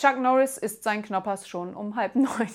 Chuck Norris isst sein Knoppers schon um halb neun.